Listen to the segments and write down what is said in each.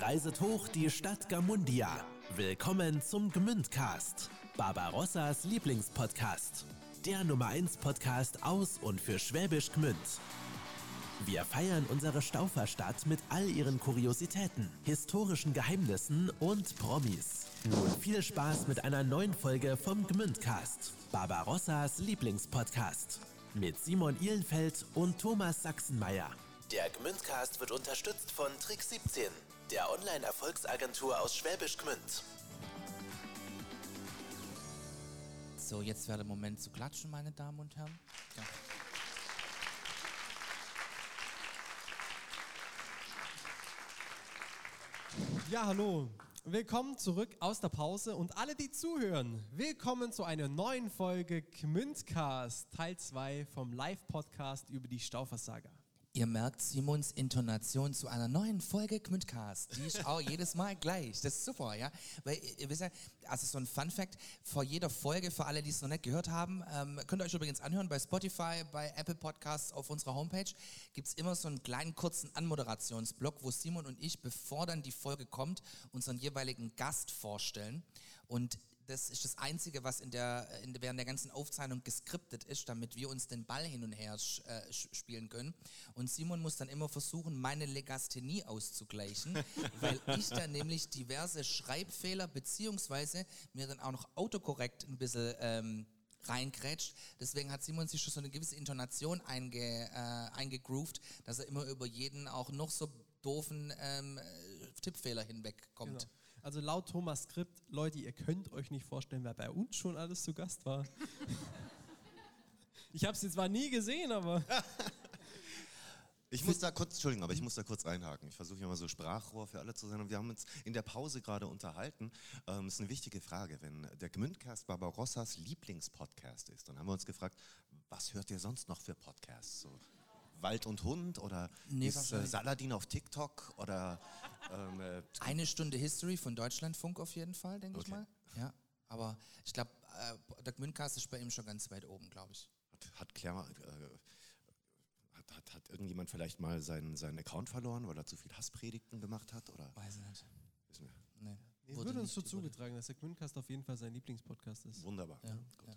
Reiset hoch die Stadt Gamundia. Willkommen zum Gmündcast, Barbarossas Lieblingspodcast. Der Nummer 1 Podcast aus und für Schwäbisch Gmünd. Wir feiern unsere Stauferstadt mit all ihren Kuriositäten, historischen Geheimnissen und Promis. Nun viel Spaß mit einer neuen Folge vom Gmündcast, Barbarossas Lieblingspodcast. Mit Simon Ihlenfeld und Thomas Sachsenmeier. Der Gmündcast wird unterstützt von Trick 17, der Online-Erfolgsagentur aus Schwäbisch Gmünd. So, jetzt wäre der Moment zu klatschen, meine Damen und Herren. Ja. Ja, hallo. Willkommen zurück aus der Pause und alle, die zuhören, willkommen zu einer neuen Folge Gmündcast, Teil 2 vom Live-Podcast über die Stauversager. Ihr merkt Simons Intonation zu einer neuen Folge Gmündcast. Die ist auch jedes Mal gleich. Das ist super, ja. Weil ihr wisst ja, also so ein Fun Fact, vor jeder Folge, für alle, die es noch nicht gehört haben, ähm, könnt ihr euch übrigens anhören bei Spotify, bei Apple Podcasts, auf unserer Homepage, gibt's immer so einen kleinen kurzen Anmoderationsblock, wo Simon und ich, bevor dann die Folge kommt, unseren jeweiligen Gast vorstellen. Und das ist das Einzige, was in der, in, während der ganzen Aufzeichnung geskriptet ist, damit wir uns den Ball hin und her äh, spielen können. Und Simon muss dann immer versuchen, meine Legasthenie auszugleichen, weil ich dann nämlich diverse Schreibfehler beziehungsweise mir dann auch noch autokorrekt ein bisschen ähm, reingrätscht. Deswegen hat Simon sich schon so eine gewisse Intonation einge, äh, eingegroovt, dass er immer über jeden auch noch so doofen ähm, Tippfehler hinwegkommt. Genau. Also laut Thomas Skript, Leute, ihr könnt euch nicht vorstellen, wer bei uns schon alles zu Gast war. ich habe sie zwar nie gesehen, aber... Ich muss da kurz, Entschuldigung, aber ich muss da kurz reinhaken. Ich versuche ja mal so Sprachrohr für alle zu sein. Und wir haben uns in der Pause gerade unterhalten. Ähm, ist eine wichtige Frage. Wenn der Gmündcast Barbarossas Lieblingspodcast ist, dann haben wir uns gefragt, was hört ihr sonst noch für Podcasts? So, Wald und Hund oder Nee, ist äh, Saladin auf TikTok oder ähm, äh, Eine Stunde History von Deutschlandfunk auf jeden Fall, denke ich Okay. mal. Ja, aber ich glaube, äh, der Gmündcast ist bei ihm schon ganz weit oben, glaube ich. hat, hat Claire, äh, hat, hat, hat irgendjemand vielleicht mal seinen, seinen Account verloren, weil er zu viel Hasspredigten gemacht hat? Oder? Weiß ich nicht. Wissen wir. Nee. Es Wurde wird uns so wurde- zugetragen, dass der Gmündcast auf jeden Fall sein Lieblingspodcast ist. Wunderbar. Ja, Gut. ja.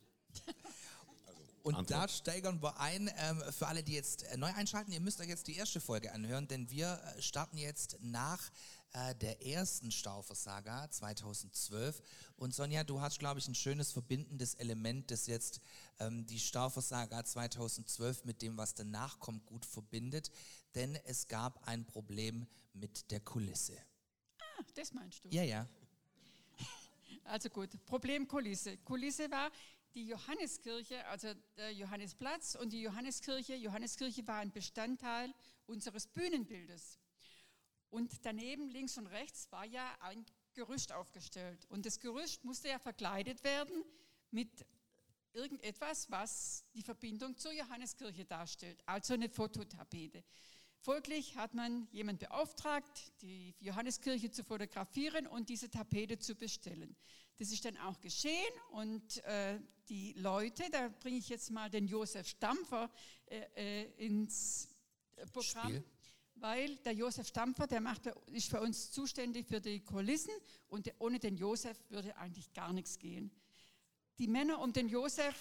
Und Antwort. da steigern wir ein, ähm, für alle, die jetzt äh, neu einschalten, ihr müsst euch jetzt die erste Folge anhören, denn wir äh, starten jetzt nach äh, der ersten Staufersaga 2012. Und Sonja, du hast, glaube ich, ein schönes verbindendes Element, das jetzt ähm, die Staufersaga 2012 mit dem, was danach kommt, gut verbindet. Denn es gab ein Problem mit der Kulisse. Ah, das meinst du? Ja, ja. Also gut, Problem Kulisse. Kulisse war die Johanneskirche, also der Johannesplatz und die Johanneskirche. Johanneskirche war ein Bestandteil unseres Bühnenbildes. Und daneben, links und rechts, war ja ein Gerüst aufgestellt. Und das Gerüst musste ja verkleidet werden mit irgendetwas, was die Verbindung zur Johanneskirche darstellt, also eine Fototapete. Folglich hat man jemand beauftragt, die Johanneskirche zu fotografieren und diese Tapete zu bestellen. Das ist dann auch geschehen und äh, die Leute, da bringe ich jetzt mal den Josef Stampfer äh, äh, ins Programm. Spiel. Weil der Josef Stampfer, der macht, ist für uns zuständig für die Kulissen und ohne den Josef würde eigentlich gar nichts gehen. Die Männer um den Josef,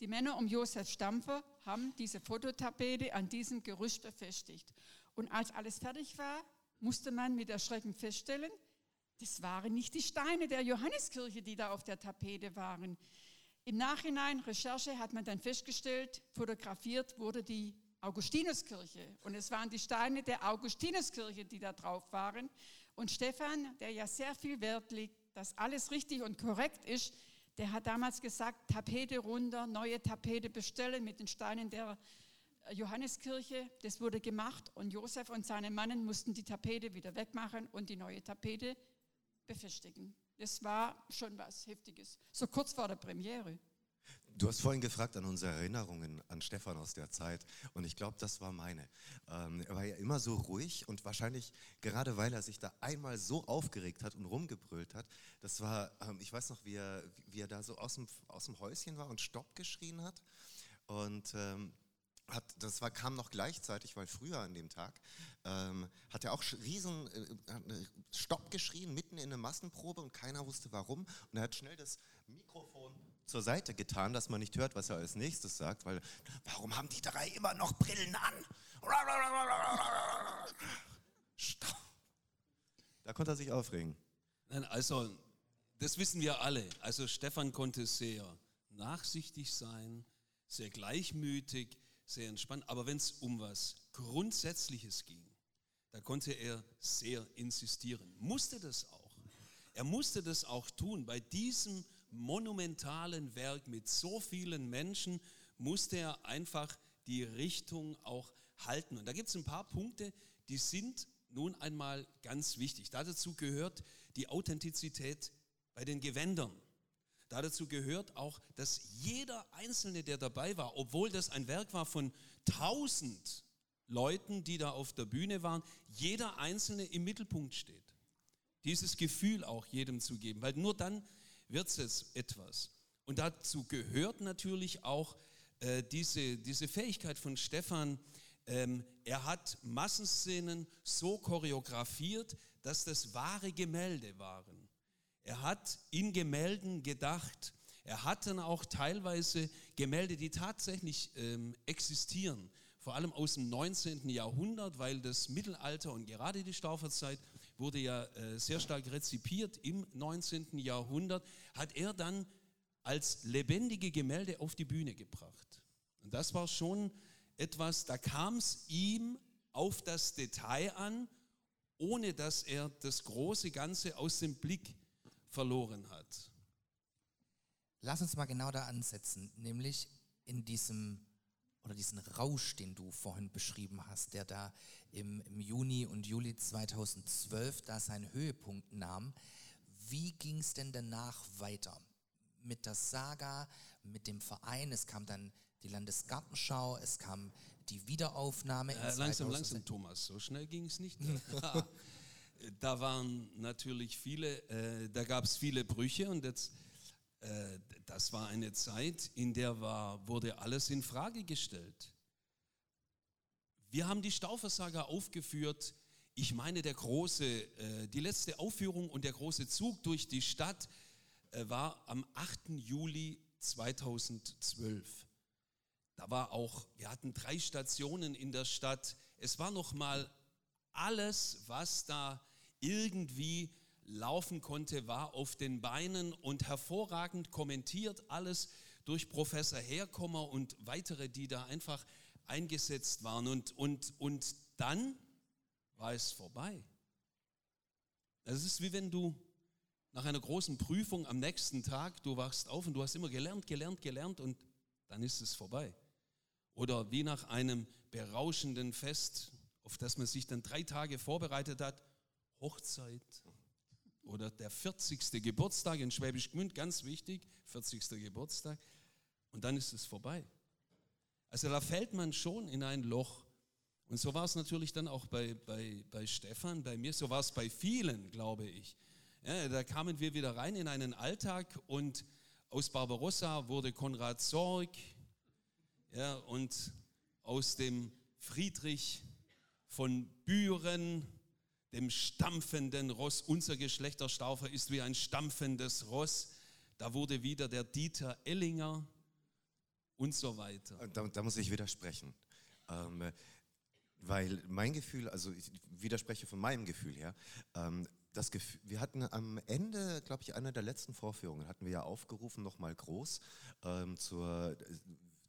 die Männer um Josef Stampfer haben diese Fototapete an diesem Gerüst befestigt. Und als alles fertig war, musste man mit Erschrecken feststellen, das waren nicht die Steine der Johanneskirche, die da auf der Tapete waren. Im Nachhinein, Recherche, hat man dann festgestellt, fotografiert wurde die Augustinuskirche. Und es waren die Steine der Augustinuskirche, die da drauf waren. Und Stefan, der ja sehr viel Wert legt, dass alles richtig und korrekt ist, der hat damals gesagt, Tapete runter, neue Tapete bestellen mit den Steinen der Johanneskirche. Das wurde gemacht und Josef und seine Mannen mussten die Tapete wieder wegmachen und die neue Tapete befestigen. Das war schon was Heftiges. So kurz vor der Premiere. Du hast vorhin gefragt an unsere Erinnerungen an Stefan aus der Zeit und ich glaube, das war meine. Ähm, er war ja immer so ruhig und wahrscheinlich gerade weil er sich da einmal so aufgeregt hat und rumgebrüllt hat, das war, ähm, ich weiß noch, wie er, wie er da so aus dem, aus dem Häuschen war und Stopp geschrien hat und ähm, hat, das war, kam noch gleichzeitig, weil früher an dem Tag ähm, hat er auch riesen äh, äh, Stopp geschrien, mitten in einer Massenprobe und keiner wusste warum. Und er hat schnell das Mikrofon zur Seite getan, dass man nicht hört, was er als nächstes sagt, weil warum haben die drei immer noch Brillen an? Da konnte er sich aufregen. Nein, also, das wissen wir alle. Also, Stefan konnte sehr nachsichtig sein, sehr gleichmütig, sehr entspannt. Aber wenn es um was Grundsätzliches ging, da konnte er sehr insistieren. Musste das auch. Er musste das auch tun. Bei diesem monumentalen Werk mit so vielen Menschen musste er einfach die Richtung auch halten. Und da gibt es ein paar Punkte, die sind nun einmal ganz wichtig. Dazu gehört die Authentizität bei den Gewändern. Dazu gehört auch, dass jeder Einzelne, der dabei war, obwohl das ein Werk war von tausend Leuten, die da auf der Bühne waren, jeder Einzelne im Mittelpunkt steht. Dieses Gefühl auch jedem zu geben, weil nur dann wird es etwas. Und dazu gehört natürlich auch äh, diese, diese Fähigkeit von Stefan, ähm, er hat Massenszenen so choreografiert, dass das wahre Gemälde waren. Er hat in Gemälden gedacht. Er hat dann auch teilweise Gemälde, die tatsächlich ähm, existieren, vor allem aus dem 19. Jahrhundert, weil das Mittelalter und gerade die Stauferzeit wurde ja äh, sehr stark rezipiert im 19. Jahrhundert, hat er dann als lebendige Gemälde auf die Bühne gebracht. Und das war schon etwas, da kam es ihm auf das Detail an, ohne dass er das große Ganze aus dem Blick verloren hat. Lass uns mal genau da ansetzen, nämlich in diesem oder diesen Rausch, den du vorhin beschrieben hast, der da im, im Juni und Juli 2012 da seinen Höhepunkt nahm. Wie ging es denn danach weiter? Mit der Saga, mit dem Verein, es kam dann die Landesgartenschau, es kam die Wiederaufnahme. Äh, langsam, langsam, Thomas, so schnell ging es nicht. da waren natürlich viele, äh, da gab es viele Brüche und jetzt, äh, das war eine Zeit, in der war, wurde alles in Frage gestellt. Wir haben die Stauversager aufgeführt. Ich meine, der große, äh, die letzte Aufführung und der große Zug durch die Stadt äh, war am 8. Juli 2012. Da war auch, wir hatten drei Stationen in der Stadt. Es war noch mal alles, was da irgendwie laufen konnte, war auf den Beinen und hervorragend kommentiert, alles durch Professor Herkommer und weitere, die da einfach eingesetzt waren. Und, und, und dann war es vorbei. Es ist wie wenn du nach einer großen Prüfung am nächsten Tag, du wachst auf und du hast immer gelernt, gelernt, gelernt und dann ist es vorbei. Oder wie nach einem berauschenden Fest, auf das man sich dann drei Tage vorbereitet hat, Hochzeit oder der 40. Geburtstag in Schwäbisch Gmünd, ganz wichtig, 40. Geburtstag, und dann ist es vorbei. Also da fällt man schon in ein Loch. Und so war es natürlich dann auch bei, bei, bei Stefan, bei mir, so war es bei vielen, glaube ich. Ja, da kamen wir wieder rein in einen Alltag und aus Barbarossa wurde Konrad Sorg ja, und aus dem Friedrich von Büren dem stampfenden Ross. Unser Geschlechterstaufer ist wie ein stampfendes Ross. Da wurde wieder der Dieter Ellinger und so weiter. Da, da muss ich widersprechen. Ähm, weil mein Gefühl, also ich widerspreche von meinem Gefühl her, ähm, das Gefühl, wir hatten am Ende, glaube ich, einer der letzten Vorführungen, hatten wir ja aufgerufen, nochmal groß ähm, zur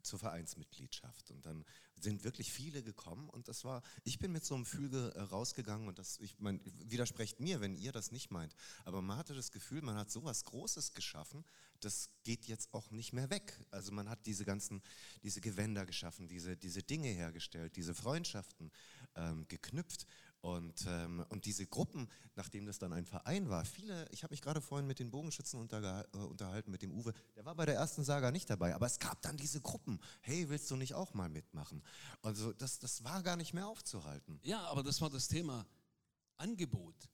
zur Vereinsmitgliedschaft. Und dann sind wirklich viele gekommen und das war, ich bin mit so einem Gefühl äh, rausgegangen und das, ich mein, widersprecht mir, wenn ihr das nicht meint. Aber man hatte das Gefühl, man hat sowas Großes geschaffen, das geht jetzt auch nicht mehr weg. Also man hat diese ganzen, diese Gewänder geschaffen, diese, diese Dinge hergestellt, diese Freundschaften ähm, geknüpft und, ähm, und diese Gruppen, nachdem das dann ein Verein war, viele, ich habe mich gerade vorhin mit den Bogenschützen äh, unterhalten, mit dem Uwe, der war bei der ersten Saga nicht dabei, aber es gab dann diese Gruppen. Hey, willst du nicht auch mal mitmachen? Also das, das war gar nicht mehr aufzuhalten. Ja, aber das war das Thema Angebot.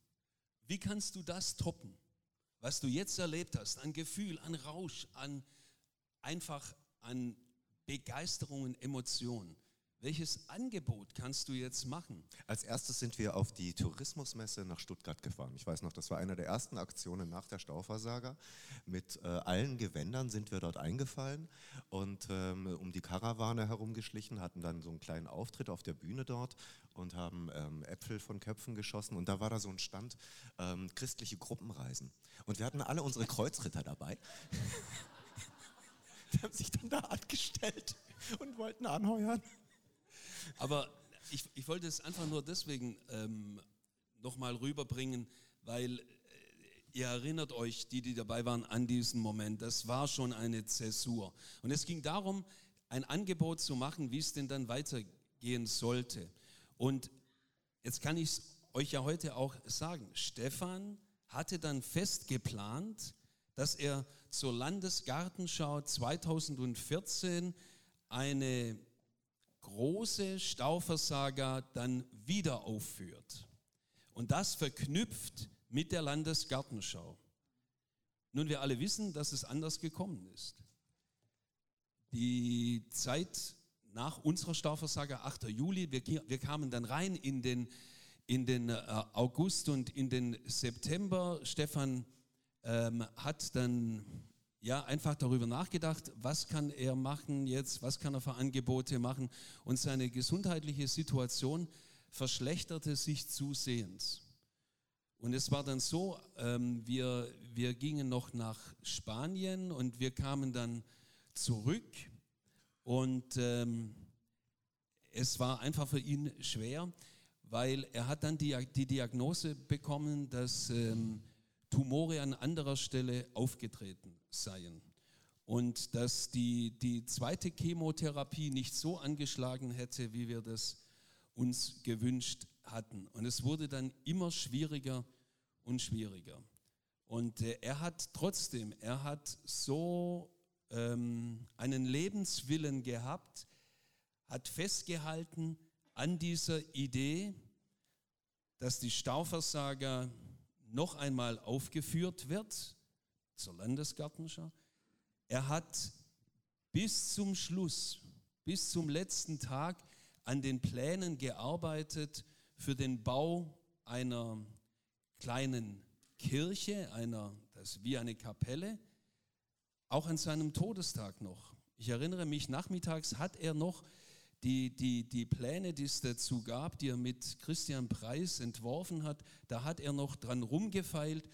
Wie kannst du das toppen, was du jetzt erlebt hast, an Gefühl, an Rausch, an einfach an Begeisterung und Emotionen? Welches Angebot kannst du jetzt machen? Als erstes sind wir auf die Tourismusmesse nach Stuttgart gefahren. Ich weiß noch, das war eine der ersten Aktionen nach der Stauversager. Mit äh, allen Gewändern sind wir dort eingefallen und ähm, um die Karawane herumgeschlichen, hatten dann so einen kleinen Auftritt auf der Bühne dort und haben ähm, Äpfel von Köpfen geschossen. Und da war da so ein Stand, ähm, christliche Gruppenreisen. Und wir hatten alle unsere Kreuzritter dabei. die haben sich dann da angestellt und wollten anheuern. Aber ich, ich wollte es einfach nur deswegen ähm, nochmal rüberbringen, weil äh, ihr erinnert euch, die, die dabei waren, an diesen Moment. Das war schon eine Zäsur. Und es ging darum, ein Angebot zu machen, wie es denn dann weitergehen sollte. Und jetzt kann ich es euch ja heute auch sagen. Stefan hatte dann fest geplant, dass er zur Landesgartenschau 2014 eine große Stauversager dann wieder aufführt. Und das verknüpft mit der Landesgartenschau. Nun, wir alle wissen, dass es anders gekommen ist. Die Zeit nach unserer Stauversager, 8. Juli, wir, wir kamen dann rein in den, in den äh, August und in den September. Stefan ähm, hat dann ja, einfach darüber nachgedacht, was kann er machen jetzt, was kann er für Angebote machen. Und seine gesundheitliche Situation verschlechterte sich zusehends. Und es war dann so, ähm, wir, wir gingen noch nach Spanien und wir kamen dann zurück und ähm, es war einfach für ihn schwer, weil er hat dann die, die Diagnose bekommen, dass ähm, Tumore an anderer Stelle aufgetreten seien. Und dass die, die zweite Chemotherapie nicht so angeschlagen hätte, wie wir das uns gewünscht hatten. Und es wurde dann immer schwieriger und schwieriger. Und äh, er hat trotzdem, er hat so ähm, einen Lebenswillen gehabt, hat festgehalten an dieser Idee, dass die Stauversager noch einmal aufgeführt wird zur Landesgartenschau. Er hat bis zum Schluss, bis zum letzten Tag an den Plänen gearbeitet für den Bau einer kleinen Kirche, einer, das ist wie eine Kapelle, auch an seinem Todestag noch. Ich erinnere mich, nachmittags hat er noch die, die, die Pläne, die es dazu gab, die er mit Christian Preis entworfen hat, da hat er noch dran rumgefeilt,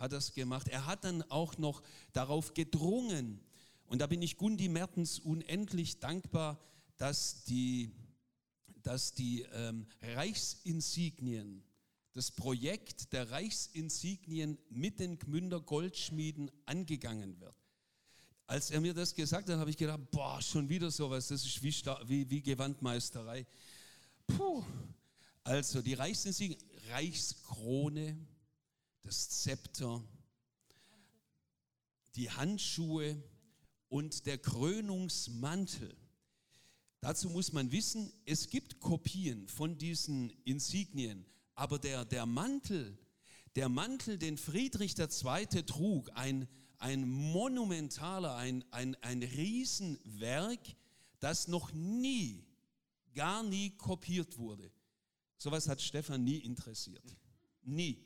hat das gemacht. Er hat dann auch noch darauf gedrungen, und da bin ich Gundi Mertens unendlich dankbar, dass die, dass die ähm, Reichsinsignien, das Projekt der Reichsinsignien mit den Gmünder Goldschmieden angegangen wird. Als er mir das gesagt hat, habe ich gedacht, boah, schon wieder sowas, das ist wie, wie, wie Gewandmeisterei. Puh. Also die Reichsinsignien, Reichskrone, das Zepter, die Handschuhe und der Krönungsmantel. Dazu muss man wissen, es gibt Kopien von diesen Insignien, aber der, der Mantel, der Mantel, den Friedrich II. trug, ein ein monumentaler, ein, ein, ein Riesenwerk, das noch nie, gar nie kopiert wurde. Sowas hat Stefan nie interessiert. Nie.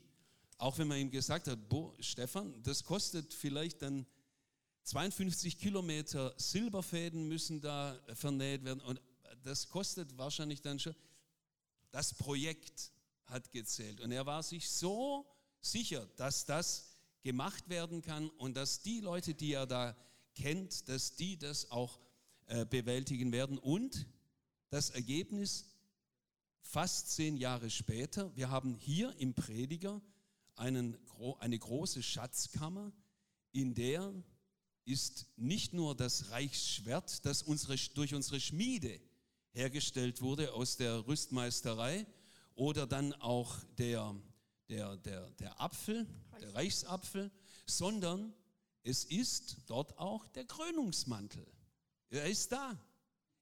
Auch wenn man ihm gesagt hat, boah, Stefan, das kostet vielleicht dann 52 Kilometer Silberfäden müssen da vernäht werden und das kostet wahrscheinlich dann schon. Das Projekt hat gezählt und er war sich so sicher, dass das gemacht werden kann und dass die Leute, die er da kennt, dass die das auch äh, bewältigen werden. Und das Ergebnis fast zehn Jahre später, wir haben hier im Prediger einen, eine große Schatzkammer, in der ist nicht nur das Reichsschwert, das unsere, durch unsere Schmiede hergestellt wurde aus der Rüstmeisterei, oder dann auch der, der, der, der Apfel, der Reichsapfel, sondern es ist dort auch der Krönungsmantel. Er ist da.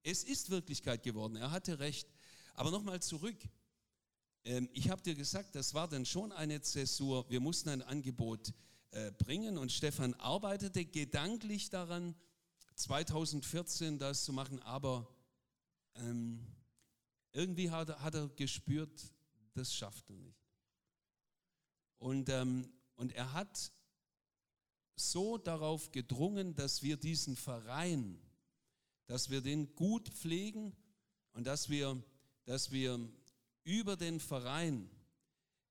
Es ist Wirklichkeit geworden. Er hatte recht. Aber nochmal zurück. Ähm, ich habe dir gesagt, das war dann schon eine Zäsur. Wir mussten ein Angebot äh, bringen und Stefan arbeitete gedanklich daran, 2014 das zu machen, aber ähm, irgendwie hat, hat er gespürt, das schafft er nicht. Und, ähm, und er hat so darauf gedrungen, dass wir diesen Verein, dass wir den gut pflegen und dass wir, dass wir über den Verein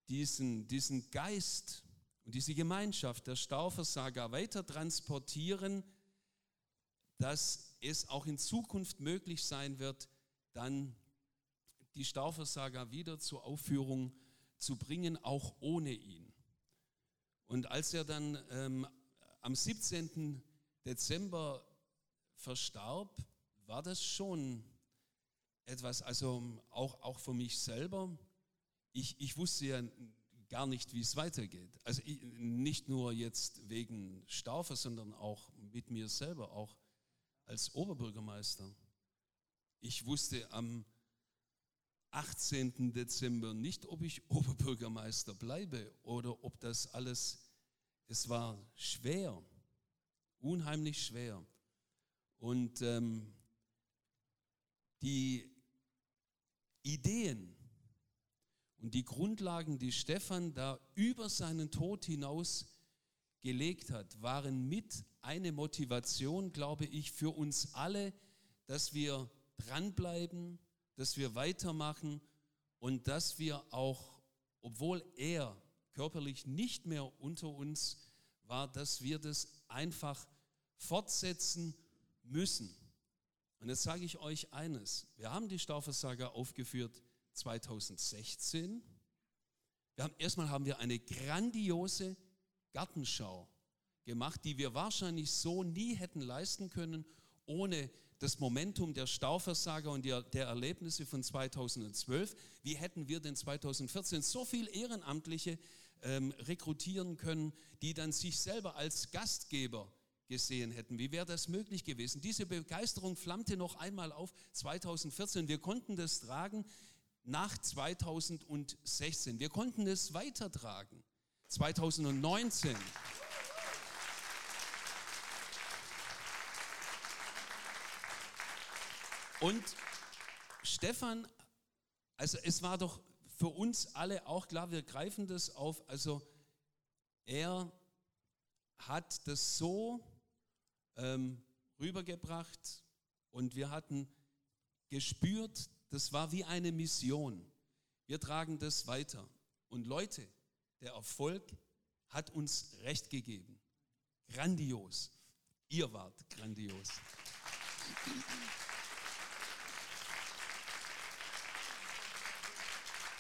diesen, diesen Geist und diese Gemeinschaft der Stauversager weiter transportieren, dass es auch in Zukunft möglich sein wird, dann die Stauversager wieder zur Aufführung zu bringen, auch ohne ihn. Und als er dann ähm, am 17. Dezember verstarb, war das schon etwas, also auch, auch für mich selber. Ich, ich wusste ja gar nicht, wie es weitergeht. Also ich, nicht nur jetzt wegen Staufer, sondern auch mit mir selber, auch als Oberbürgermeister. Ich wusste am 18. Dezember nicht, ob ich Oberbürgermeister bleibe oder ob das alles, es war schwer, unheimlich schwer. Und ähm, die Ideen und die Grundlagen, die Stefan da über seinen Tod hinaus gelegt hat, waren mit eine Motivation, glaube ich, für uns alle, dass wir dranbleiben, dass wir weitermachen und dass wir auch, obwohl er körperlich nicht mehr unter uns war, dass wir das einfach fortsetzen müssen. Und jetzt sage ich euch eines. Wir haben die Stauversager aufgeführt 2016. Wir haben, erstmal haben wir eine grandiose Gartenschau gemacht, die wir wahrscheinlich so nie hätten leisten können, ohne das Momentum der Stauversager und der, der Erlebnisse von 2012. Wie hätten wir denn 2014 so viel Ehrenamtliche ähm, rekrutieren können, die dann sich selber als Gastgeber gesehen hätten. Wie wäre das möglich gewesen? Diese Begeisterung flammte noch einmal auf 2014. Wir konnten das tragen nach 2016. Wir konnten es weitertragen. 2019. Und Stefan, also es war doch für uns alle auch klar, wir greifen das auf, also er hat das so ähm, rübergebracht und wir hatten gespürt, das war wie eine Mission. Wir tragen das weiter. Und Leute, der Erfolg hat uns recht gegeben. Grandios. Ihr wart grandios.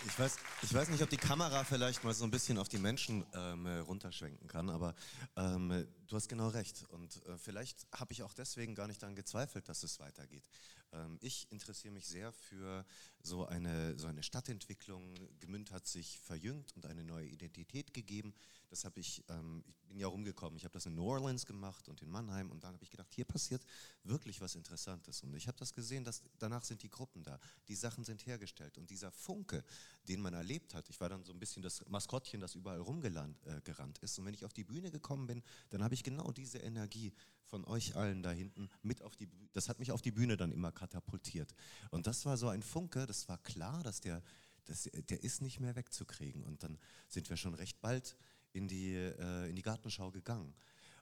Ich weiß, ich weiß nicht, ob die Kamera vielleicht mal so ein bisschen auf die Menschen ähm, äh, runterschwenken kann, aber ähm, äh, du hast genau recht. Und äh, vielleicht habe ich auch deswegen gar nicht daran gezweifelt, dass es weitergeht. Ähm, ich interessiere mich sehr für so eine, so eine Stadtentwicklung. Gemünd hat sich verjüngt und eine neue Identität gegeben. Das habe ich, ähm, ich bin ja rumgekommen. Ich habe das in New Orleans gemacht und in Mannheim und dann habe ich gedacht, hier passiert wirklich was Interessantes. Und ich habe das gesehen, dass danach sind die Gruppen da, die Sachen sind hergestellt und dieser Funke, den man erlebt hat. Ich war dann so ein bisschen das Maskottchen, das überall rumgerannt äh, ist. Und wenn ich auf die Bühne gekommen bin, dann habe ich genau diese Energie von euch allen da hinten mit auf die Bühne. Das hat mich auf die Bühne dann immer katapultiert. Und das war so ein Funke, das war klar, dass der, das, der ist nicht mehr wegzukriegen. Und dann sind wir schon recht bald in die, äh, in die Gartenschau gegangen.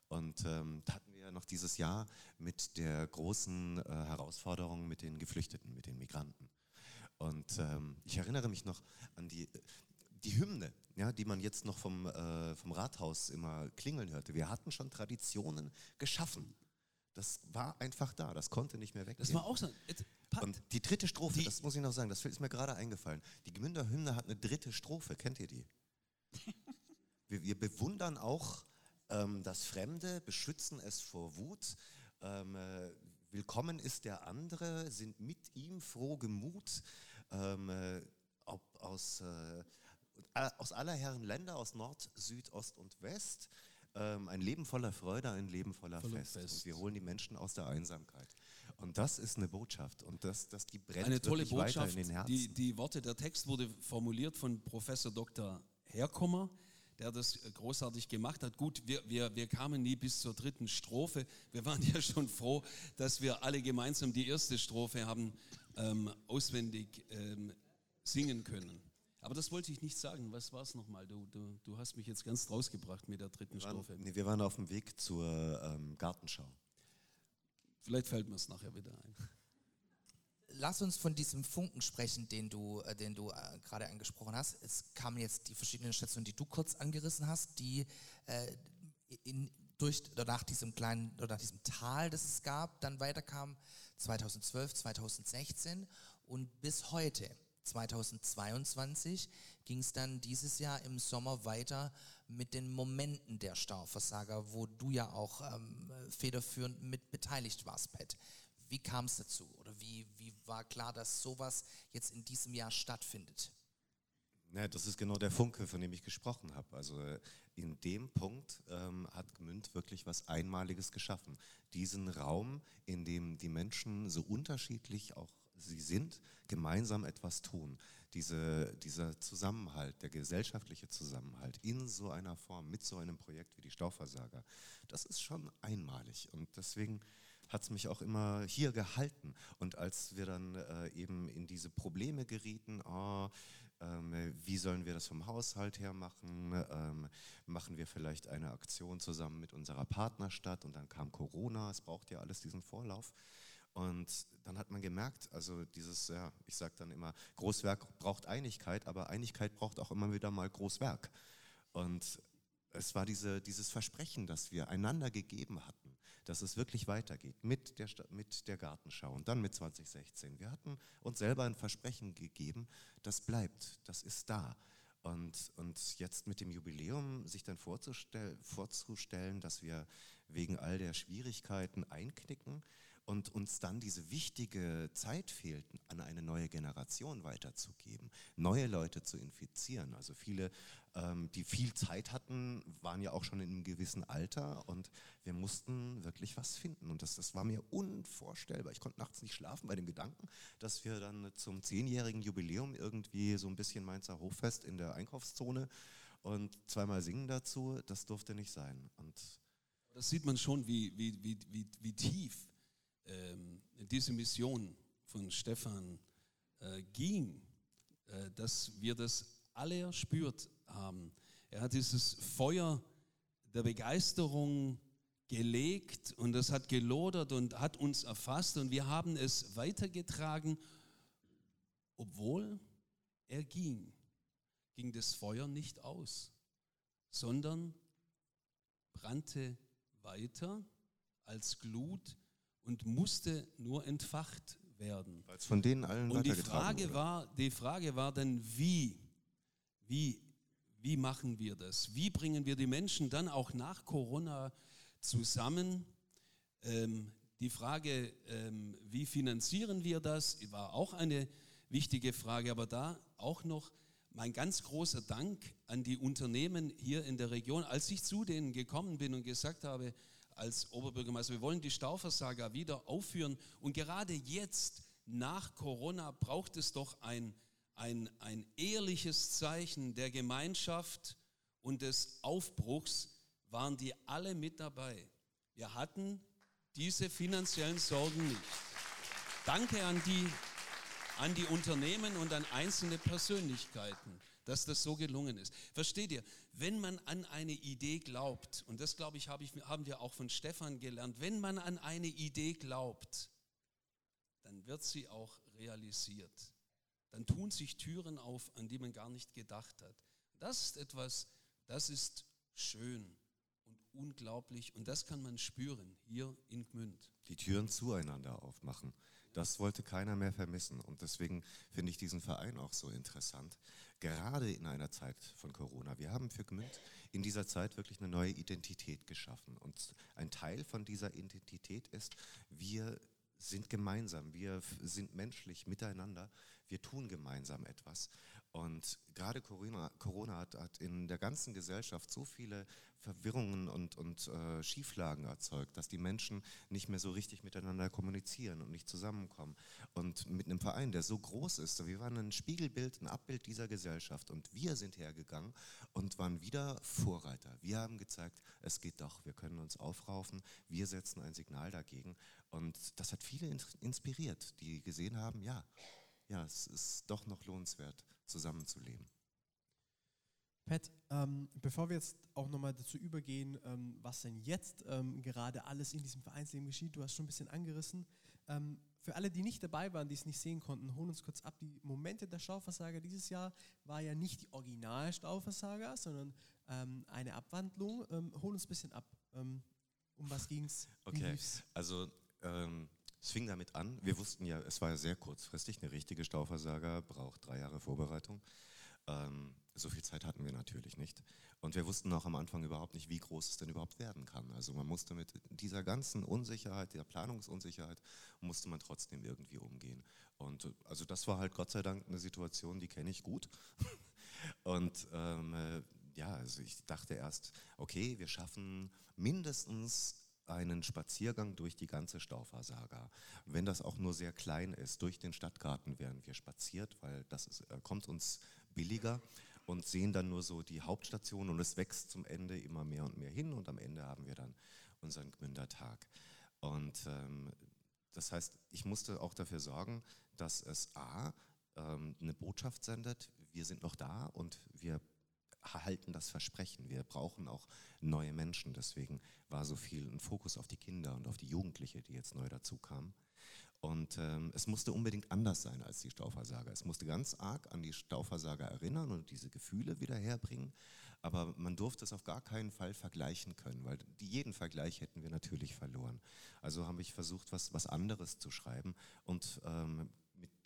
Und ähm, da hatten wir ja noch dieses Jahr mit der großen äh, Herausforderung mit den Geflüchteten, mit den Migranten. Und ähm, ich erinnere mich noch an die, die Hymne, ja, die man jetzt noch vom, äh, vom Rathaus immer klingeln hörte. Wir hatten schon Traditionen geschaffen. Das war einfach da, das konnte nicht mehr weggehen. Das war auch so. Und die dritte Strophe, Die- das muss ich noch sagen, das ist mir gerade eingefallen. Die Gmünder Hymne hat eine dritte Strophe, kennt ihr die? Wir, wir bewundern auch ähm, das Fremde, beschützen es vor Wut. Ähm, äh, willkommen ist der andere, sind mit ihm froh gemut. Ähm, äh, ob aus, äh, a- aus aller Herren Länder, aus Nord, Süd, Ost und West. Ähm, ein Leben voller Freude, ein Leben voller Voller Fest. Fest. Wir holen die Menschen aus der Einsamkeit. Und das ist eine Botschaft. Und das, das die brennt Eine tolle Botschaft. in den Herzen. Die, die Worte, der Text wurde formuliert von Professor Dr. Herkommer, der das äh, großartig gemacht hat. Gut, wir, wir, wir kamen nie bis zur dritten Strophe. Wir waren ja schon froh, dass wir alle gemeinsam die erste Strophe haben ähm, auswendig ähm, singen können. Aber das wollte ich nicht sagen. Was war es nochmal? Du, du, du hast mich jetzt ganz rausgebracht mit der dritten Wir waren, Strophe. nee, wir waren auf dem Weg zur ähm, Gartenschau. Vielleicht fällt mir es nachher wieder ein. Lass uns von diesem Funken sprechen, den du, äh, den du äh, gerade angesprochen hast. Es kamen jetzt die verschiedenen Stationen, die du kurz angerissen hast, die äh, in, durch, oder nach diesem kleinen, oder nach diesem Tal, das es gab, dann weiterkam 2012, 2016 und bis heute, 2022, ging es dann dieses Jahr im Sommer weiter mit den Momenten der Stauversager, wo du ja auch ähm, federführend mit beteiligt warst, Pat. Wie kam es dazu? Oder wie, wie war klar, dass sowas jetzt in diesem Jahr stattfindet? Ja, das ist genau der Funke, von dem ich gesprochen habe. Also äh, in dem Punkt ähm, hat Gmünd wirklich was Einmaliges geschaffen. Diesen Raum, in dem die Menschen so unterschiedlich auch sie sind, gemeinsam etwas tun. Diese, dieser Zusammenhalt, der gesellschaftliche Zusammenhalt in so einer Form, mit so einem Projekt wie die Stauversager, das ist schon einmalig. Und deswegen hat es mich auch immer hier gehalten. Und als wir dann äh, eben in diese Probleme gerieten, oh, ähm, wie sollen wir das vom Haushalt her machen? Ähm, machen wir vielleicht eine Aktion zusammen mit unserer Partnerstadt? Und dann kam Corona, es braucht ja alles diesen Vorlauf. Und dann hat man gemerkt, also dieses, ja, ich sage dann immer, Großwerk braucht Einigkeit, aber Einigkeit braucht auch immer wieder mal Großwerk. Und es war diese, dieses Versprechen, das wir einander gegeben hatten, dass es wirklich weitergeht mit der, mit der Gartenschau und dann mit 2016. Wir hatten uns selber ein Versprechen gegeben, das bleibt, das ist da. Und, und jetzt mit dem Jubiläum sich dann vorzustell, vorzustellen, dass wir wegen all der Schwierigkeiten einknicken und uns dann diese wichtige Zeit fehlt, an eine neue Generation weiterzugeben, neue Leute zu infizieren. Also viele, ähm, die viel Zeit hatten, waren ja auch schon in einem gewissen Alter und wir mussten wirklich was finden. Und das, das war mir unvorstellbar. Ich konnte nachts nicht schlafen bei dem Gedanken, dass wir dann zum zehnjährigen Jubiläum irgendwie so ein bisschen Mainzer Hochfest in der Einkaufszone und zweimal singen dazu, das durfte nicht sein. Und Das sieht man schon, wie, wie, wie, wie, wie tief ähm, diese Mission von Stefan äh, ging, äh, dass wir das alle erspürt haben. Er hat dieses Feuer der Begeisterung gelegt und das hat gelodert und hat uns erfasst und wir haben es weitergetragen, obwohl er ging, ging das Feuer nicht aus, sondern brannte weiter als Glut und musste nur entfacht werden. als von denen allen Und die Frage wurde. war, die Frage war dann, wie, wie, wie machen wir das? Wie bringen wir die Menschen dann auch nach Corona zusammen? Ähm, die Frage, ähm, wie finanzieren wir das, war auch eine wichtige Frage, aber da auch noch mein ganz großer Dank an die Unternehmen hier in der Region. Als ich zu denen gekommen bin und gesagt habe, als Oberbürgermeister, wir wollen die Stauversager wieder aufführen und gerade jetzt nach Corona braucht es doch ein, ein, ein ehrliches Zeichen der Gemeinschaft und des Aufbruchs, waren die alle mit dabei. Wir hatten diese finanziellen Sorgen nicht. Danke an die, an die Unternehmen und an einzelne Persönlichkeiten, dass das so gelungen ist. Versteht ihr, wenn man an eine Idee glaubt, und das glaube ich, habe ich, haben wir auch von Stefan gelernt, wenn man an eine Idee glaubt, dann wird sie auch realisiert. Dann tun sich Türen auf, an die man gar nicht gedacht hat. Das ist etwas, das ist schön und unglaublich und das kann man spüren hier in Gmünd. die Türen zueinander aufmachen. Das wollte keiner mehr vermissen. Und deswegen finde ich diesen Verein auch so interessant. Gerade in einer Zeit von Corona. Wir haben für Gmünd in dieser Zeit wirklich eine neue Identität geschaffen. Und ein Teil von dieser Identität ist, wir sind gemeinsam, wir sind menschlich miteinander, wir tun gemeinsam etwas. Und gerade Corona, Corona hat, hat, in der ganzen Gesellschaft so viele Verwirrungen und, und äh, Schieflagen erzeugt, dass die Menschen nicht mehr so richtig miteinander kommunizieren und nicht zusammenkommen. Und mit einem Verein, der so groß ist, wir waren ein Spiegelbild, ein Abbild dieser Gesellschaft und wir sind hergegangen und waren wieder Vorreiter. Wir haben gezeigt, es geht doch, wir können uns aufraufen, wir setzen ein Signal dagegen. Und das hat viele inspiriert, die gesehen haben, ja, ja, es ist doch noch lohnenswert, zusammenzuleben. Pat, ähm, bevor wir jetzt auch nochmal dazu übergehen, ähm, was denn jetzt ähm, gerade alles in diesem Vereinsleben geschieht, du hast schon ein bisschen angerissen. Ähm, für alle, die nicht dabei waren, die es nicht sehen konnten, holen uns kurz ab. Die Momente der Stauversager dieses Jahr war ja nicht die Original Stauversager, sondern ähm, eine Abwandlung. Ähm, hol uns ein bisschen ab. um was ging es? Okay, also es fing damit an, wir wussten ja, es war sehr kurzfristig, eine richtige Stauversager braucht drei Jahre Vorbereitung. Ähm, so viel Zeit hatten wir natürlich nicht. Und wir wussten auch am Anfang überhaupt nicht, wie groß es denn überhaupt werden kann. Also man musste mit dieser ganzen Unsicherheit, der Planungsunsicherheit, musste man trotzdem irgendwie umgehen. Und also das war halt Gott sei Dank eine Situation, die kenne ich gut. Und ähm, äh, ja, also ich dachte erst, okay, wir schaffen mindestens einen Spaziergang durch die ganze Staufahrsaga. Wenn das auch nur sehr klein ist, durch den Stadtgarten werden wir spaziert, weil das ist, äh, kommt uns billiger und sehen dann nur so die Hauptstation und es wächst zum Ende immer mehr und mehr hin und am Ende haben wir dann unseren Gmündertag. Und ähm, das heißt, ich musste auch dafür sorgen, dass es A, ähm, eine Botschaft sendet, wir sind noch da und wir halten das Versprechen. Wir brauchen auch neue Menschen. Deswegen war so viel ein Fokus auf die Kinder und auf die Jugendliche, die jetzt neu dazu kamen. Und ähm, es musste unbedingt anders sein als die Stauversager. Es musste ganz arg an die Stauversager erinnern und diese Gefühle wieder herbringen. Aber man durfte es auf gar keinen Fall vergleichen können, weil jeden Vergleich hätten wir natürlich verloren. Also habe ich versucht, was, was anderes zu schreiben und ähm,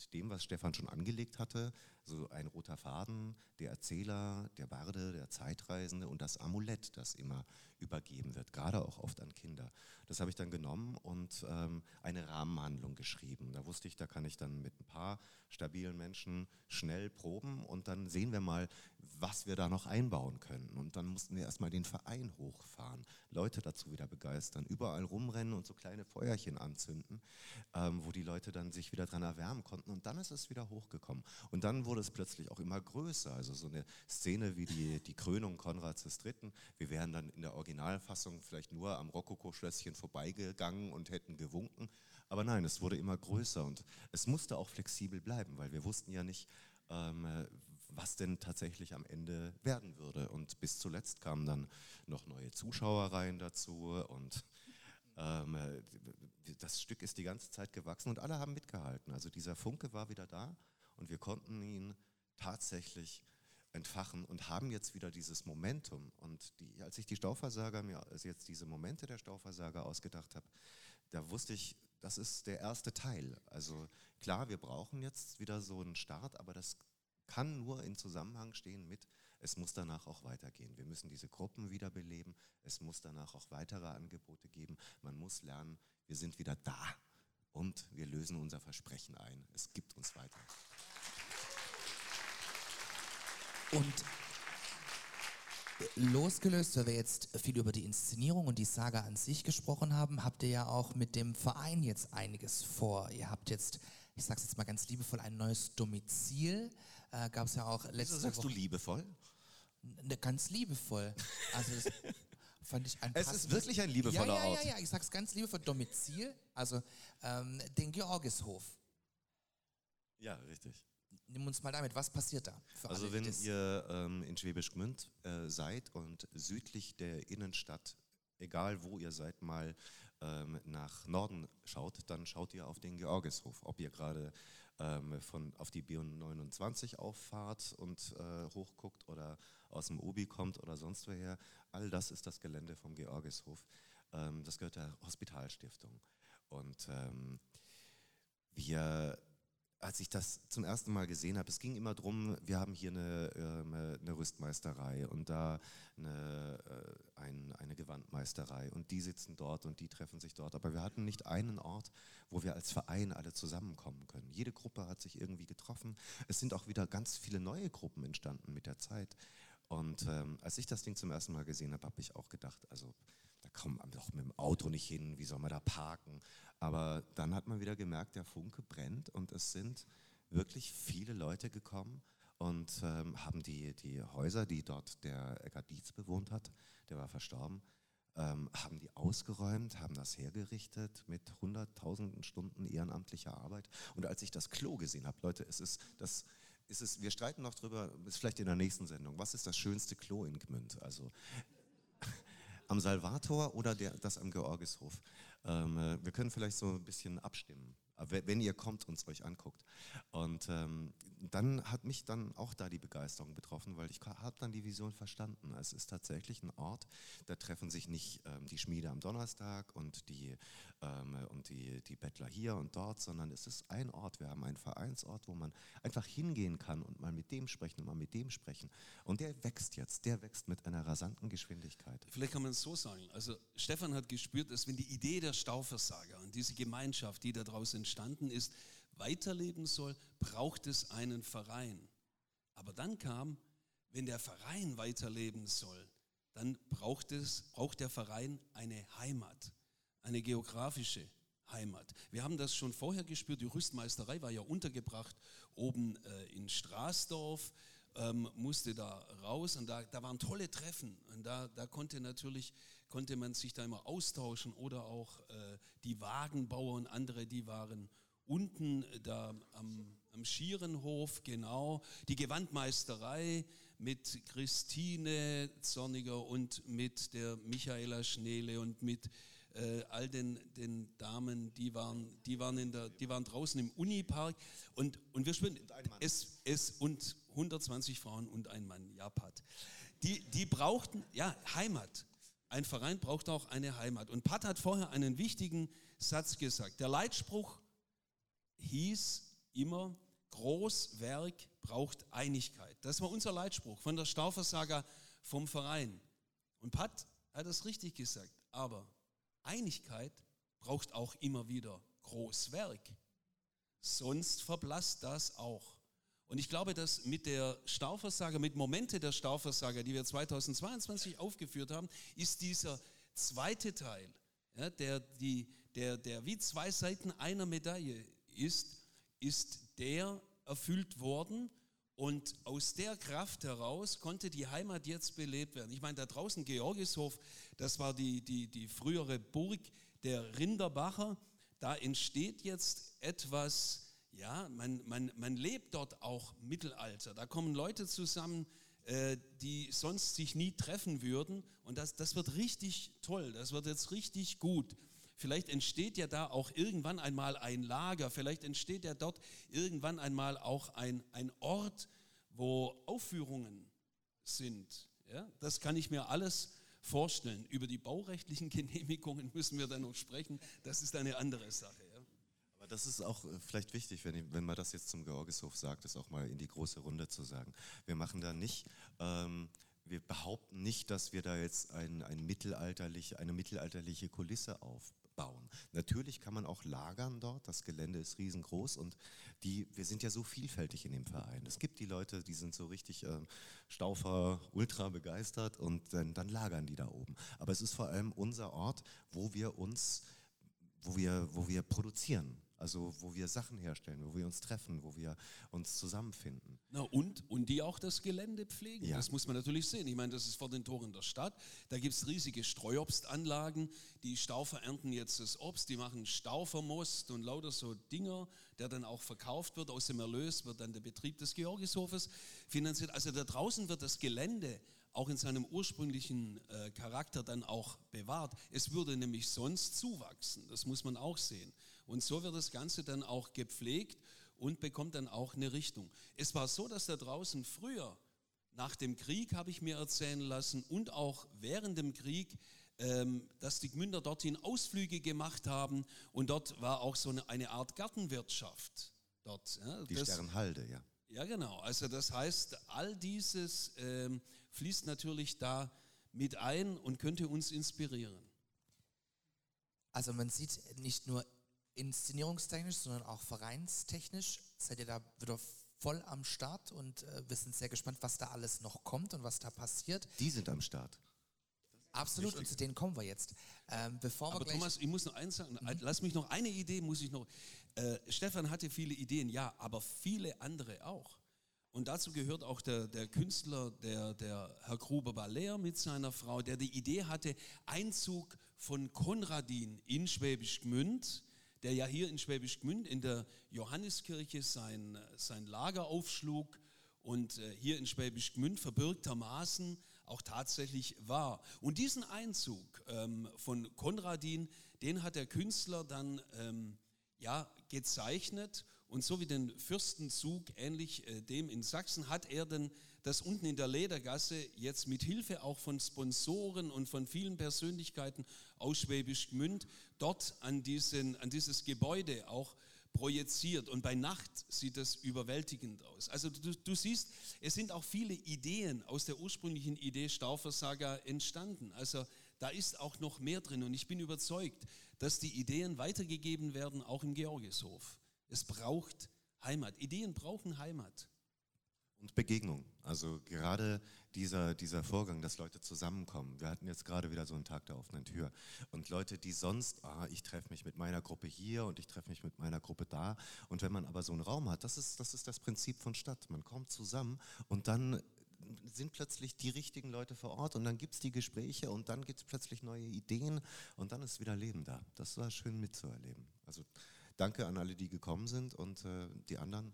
dem, was Stefan schon angelegt hatte, so ein roter Faden, der Erzähler, der Barde, der Zeitreisende und das Amulett, das immer übergeben wird, gerade auch oft an Kinder. Das habe ich dann genommen und ähm, eine Rahmenhandlung geschrieben. Da wusste ich, da kann ich dann mit ein paar stabilen Menschen schnell proben und dann sehen wir mal, was wir da noch einbauen können. Und dann mussten wir erstmal den Verein hochfahren, Leute dazu wieder begeistern, überall rumrennen und so kleine Feuerchen anzünden, ähm, wo die Leute dann sich wieder dran erwärmen konnten. Und dann ist es wieder hochgekommen. Und dann wurde es plötzlich auch immer größer. Also so eine Szene wie die, die Krönung Konrads III. Wir wären dann in der Originalfassung vielleicht nur am Rokoko-Schlösschen vorbeigegangen und hätten gewunken. Aber nein, es wurde immer größer und es musste auch flexibel bleiben, weil wir wussten ja nicht, ähm, was denn tatsächlich am Ende werden würde. Und bis zuletzt kamen dann noch neue Zuschauerreihen dazu und ähm, das Stück ist die ganze Zeit gewachsen und alle haben mitgehalten. Also dieser Funke war wieder da und wir konnten ihn tatsächlich entfachen und haben jetzt wieder dieses Momentum. Und die, als ich die Stauversager mir also jetzt diese Momente der Stauversager ausgedacht habe, da wusste ich, das ist der erste Teil. Also klar, wir brauchen jetzt wieder so einen Start, aber das kann nur in Zusammenhang stehen mit, es muss danach auch weitergehen. Wir müssen diese Gruppen wiederbeleben, es muss danach auch weitere Angebote geben. Man muss lernen, wir sind wieder da und wir lösen unser Versprechen ein. Es gibt uns weiter. Und losgelöst, weil wir jetzt viel über die Inszenierung und die Saga an sich gesprochen haben, habt ihr ja auch mit dem Verein jetzt einiges vor. Ihr habt jetzt, ich sag's jetzt mal ganz liebevoll, ein neues Domizil. Äh, Gab es ja auch letzte Wieso sagst Woche. du liebevoll? Ne, ganz liebevoll. Also das fand ich ein Es ist wirklich ein liebevoller ja, ja, Ort. Ja, ja, ich sag's ganz liebevoll, Domizil, also ähm, den Georgishof. Ja, richtig. Nimm uns mal damit, was passiert da? also alle, wenn ihr ähm, in Schwäbisch Gmünd äh, seid und südlich der Innenstadt, egal wo ihr seid, mal ähm, nach Norden schaut, dann schaut ihr auf den Georgishof. Ob ihr gerade ähm, von auf die B29 auffahrt und äh, hochguckt oder aus dem Obi kommt oder sonst woher, all das ist das Gelände vom Georgishof. Ähm, das gehört der Hospitalstiftung. Und ähm, wir als ich das zum ersten Mal gesehen habe, es ging immer darum, wir haben hier eine, ähm, eine Rüstmeisterei und da eine, äh, ein, eine Gewandmeisterei und die sitzen dort und die treffen sich dort. Aber wir hatten nicht einen Ort, wo wir als Verein alle zusammenkommen können. Jede Gruppe hat sich irgendwie getroffen. Es sind auch wieder ganz viele neue Gruppen entstanden mit der Zeit. Und ähm, als ich das Ding zum ersten Mal gesehen habe, habe ich auch gedacht, also da kommt man doch mit dem Auto nicht hin, wie soll man da parken? Aber dann hat man wieder gemerkt, der Funke brennt und es sind wirklich viele Leute gekommen und ähm, haben die, die Häuser, die dort der Eckart Dietz bewohnt hat, der war verstorben, ähm, haben die ausgeräumt, haben das hergerichtet mit hunderttausenden Stunden ehrenamtlicher Arbeit. Und als ich das Klo gesehen habe, Leute, es ist das ist es, wir streiten noch drüber, ist vielleicht in der nächsten Sendung, was ist das schönste Klo in Gmünd? Also am Salvator oder der, das am Georgishof? Ähm, äh, wir können vielleicht so ein bisschen abstimmen wenn ihr kommt und es euch anguckt. Und ähm, dann hat mich dann auch da die Begeisterung betroffen, weil ich habe dann die Vision verstanden. Es ist tatsächlich ein Ort, da treffen sich nicht ähm, die Schmiede am Donnerstag und, die, ähm, und die, die Bettler hier und dort, sondern es ist ein Ort. Wir haben einen Vereinsort, wo man einfach hingehen kann und mal mit dem sprechen und mal mit dem sprechen. Und der wächst jetzt, der wächst mit einer rasanten Geschwindigkeit. Vielleicht kann man es so sagen. Also Stefan hat gespürt, dass wenn die Idee der Stauversager und diese Gemeinschaft, die da draußen entstanden ist, weiterleben soll, braucht es einen Verein. Aber dann kam, wenn der Verein weiterleben soll, dann braucht, es, braucht der Verein eine Heimat, eine geografische Heimat. Wir haben das schon vorher gespürt, die Rüstmeisterei war ja untergebracht oben äh, in Straßdorf, ähm, musste da raus und da, da waren tolle Treffen und da, da konnte natürlich konnte man sich da immer austauschen oder auch äh, die Wagenbauer und andere, die waren unten da am, am Schierenhof, genau, die Gewandmeisterei mit Christine Zorniger und mit der Michaela Schneele und mit äh, all den, den Damen, die waren, die, waren in der, die waren draußen im Unipark und, und wir spüren, es, es und 120 Frauen und ein Mann, Japat. Die, die brauchten, ja, Heimat. Ein Verein braucht auch eine Heimat. Und Pat hat vorher einen wichtigen Satz gesagt. Der Leitspruch hieß immer, Großwerk braucht Einigkeit. Das war unser Leitspruch von der Stauversager vom Verein. Und Pat hat das richtig gesagt. Aber Einigkeit braucht auch immer wieder Großwerk. Sonst verblasst das auch. Und ich glaube, dass mit der Stauversager, mit Momente der Stauversager, die wir 2022 aufgeführt haben, ist dieser zweite Teil, ja, der, die, der, der wie zwei Seiten einer Medaille ist, ist der erfüllt worden und aus der Kraft heraus konnte die Heimat jetzt belebt werden. Ich meine, da draußen Georgishof, das war die, die, die frühere Burg der Rinderbacher. Da entsteht jetzt etwas, ja, man, man, man lebt dort auch Mittelalter. Da kommen Leute zusammen, äh, die sonst sich nie treffen würden. Und das, das wird richtig toll, das wird jetzt richtig gut. Vielleicht entsteht ja da auch irgendwann einmal ein Lager, vielleicht entsteht ja dort irgendwann einmal auch ein, ein Ort, wo Aufführungen sind. Ja, das kann ich mir alles vorstellen. Über die baurechtlichen Genehmigungen müssen wir dann noch sprechen. Das ist eine andere Sache. Das ist auch äh, vielleicht wichtig, wenn, ich, wenn man das jetzt zum Georgishof sagt, das auch mal in die große Runde zu sagen. Wir machen da nicht ähm, wir behaupten nicht, dass wir da jetzt ein, ein mittelalterlich, eine mittelalterliche Kulisse auf, bauen. Natürlich kann man auch lagern dort, das Gelände ist riesengroß und die, wir sind ja so vielfältig in dem Verein. Es gibt die Leute, die sind so richtig äh, Staufer, ultra begeistert und dann, dann lagern die da oben. Aber es ist vor allem unser Ort, wo wir uns, wo wir, wo wir produzieren. Also wo wir Sachen herstellen, wo wir uns treffen, wo wir uns zusammenfinden. Na und, und die auch das Gelände pflegen. Ja. Das muss man natürlich sehen. Ich meine, das ist vor den Toren der Stadt. Da gibt es riesige Streuobstanlagen. Die Staufer ernten jetzt das Obst, die machen Staufermost und lauter so Dinger, der dann auch verkauft wird. Aus dem Erlös wird dann der Betrieb des Georgishofes finanziert. Also da draußen wird das Gelände auch in seinem ursprünglichen äh, Charakter dann auch bewahrt. Es würde nämlich sonst zuwachsen. Das muss man auch sehen. Und so wird das Ganze dann auch gepflegt und bekommt dann auch eine Richtung. Es war so, dass da draußen früher, nach dem Krieg habe ich mir erzählen lassen und auch während dem Krieg, ähm, dass die Gmünder dorthin Ausflüge gemacht haben und dort war auch so eine, eine Art Gartenwirtschaft dort. Ja, die das, Sternhalde, ja. Ja, genau. Also das heißt, all dieses ähm, fließt natürlich da mit ein und könnte uns inspirieren. Also man sieht nicht nur inszenierungstechnisch, sondern auch vereinstechnisch seid ihr da wieder voll am Start und äh, wir sind sehr gespannt, was da alles noch kommt und was da passiert. Die sind am Start. Absolut, und zu denen kommen wir jetzt. Ähm, bevor wir Aber Thomas, ich muss noch eins sagen, lass mich noch eine Idee, muss ich noch. Äh, Stefan hatte viele Ideen, ja, aber viele andere auch. Und dazu gehört auch der, der Künstler, der, der Herr Gruber-Baller mit seiner Frau, der die Idee hatte, Einzug von Konradin in Schwäbisch Gmünd, der ja hier in Schwäbisch Gmünd in der Johanneskirche sein, sein Lager aufschlug und äh, hier in Schwäbisch Gmünd verbürgtermaßen auch tatsächlich war. Und diesen Einzug ähm, von Konradin, den hat der Künstler dann ähm, ja, gezeichnet und so wie den Fürstenzug, ähnlich äh, dem in Sachsen, hat er dann das unten in der Ledergasse jetzt mit Hilfe auch von Sponsoren und von vielen Persönlichkeiten aus Schwäbisch Gmünd dort an, diesen, an dieses Gebäude auch projiziert und bei Nacht sieht das überwältigend aus. Also du, du siehst, es sind auch viele Ideen aus der ursprünglichen Idee Staufersaga entstanden. Also da ist auch noch mehr drin und ich bin überzeugt, dass die Ideen weitergegeben werden, auch im Georgishof. Es braucht Heimat. Ideen brauchen Heimat. Und Begegnung. Also gerade dieser, dieser Vorgang, dass Leute zusammenkommen. Wir hatten jetzt gerade wieder so einen Tag der offenen Tür. Und Leute, die sonst, ah, ich treffe mich mit meiner Gruppe hier und ich treffe mich mit meiner Gruppe da. Und wenn man aber so einen Raum hat, das ist, das ist das Prinzip von Stadt. Man kommt zusammen und dann sind plötzlich die richtigen Leute vor Ort und dann gibt es die Gespräche und dann gibt es plötzlich neue Ideen und dann ist wieder Leben da. Das war schön mitzuerleben. Also danke an alle, die gekommen sind und äh, die anderen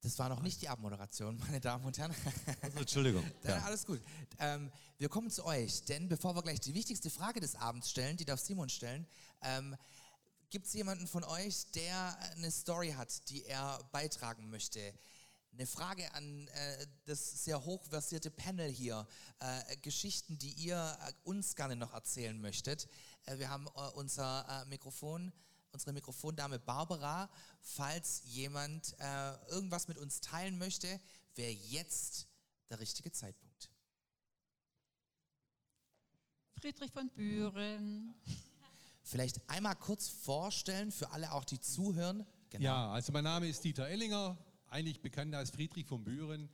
Das war noch nicht die Abmoderation, meine Damen und Herren. Also, Entschuldigung. Ja. Alles gut. Ähm, wir kommen zu euch, denn bevor wir gleich die wichtigste Frage des Abends stellen, die darf Simon stellen, ähm, gibt es jemanden von euch, der eine Story hat, die er beitragen möchte? Eine Frage an äh, das sehr hochversierte Panel hier. Äh, Geschichten, die ihr äh, uns gerne noch erzählen möchtet. Äh, wir haben äh, unser äh, Mikrofon, unsere Mikrofondame Barbara. Falls jemand äh, irgendwas mit uns teilen möchte, wäre jetzt der richtige Zeitpunkt. Friedrich von Büren. Vielleicht einmal kurz vorstellen für alle auch, die zuhören. Genau. Ja, also mein Name ist Dieter Ellinger, eigentlich bekannt als Friedrich von Büren.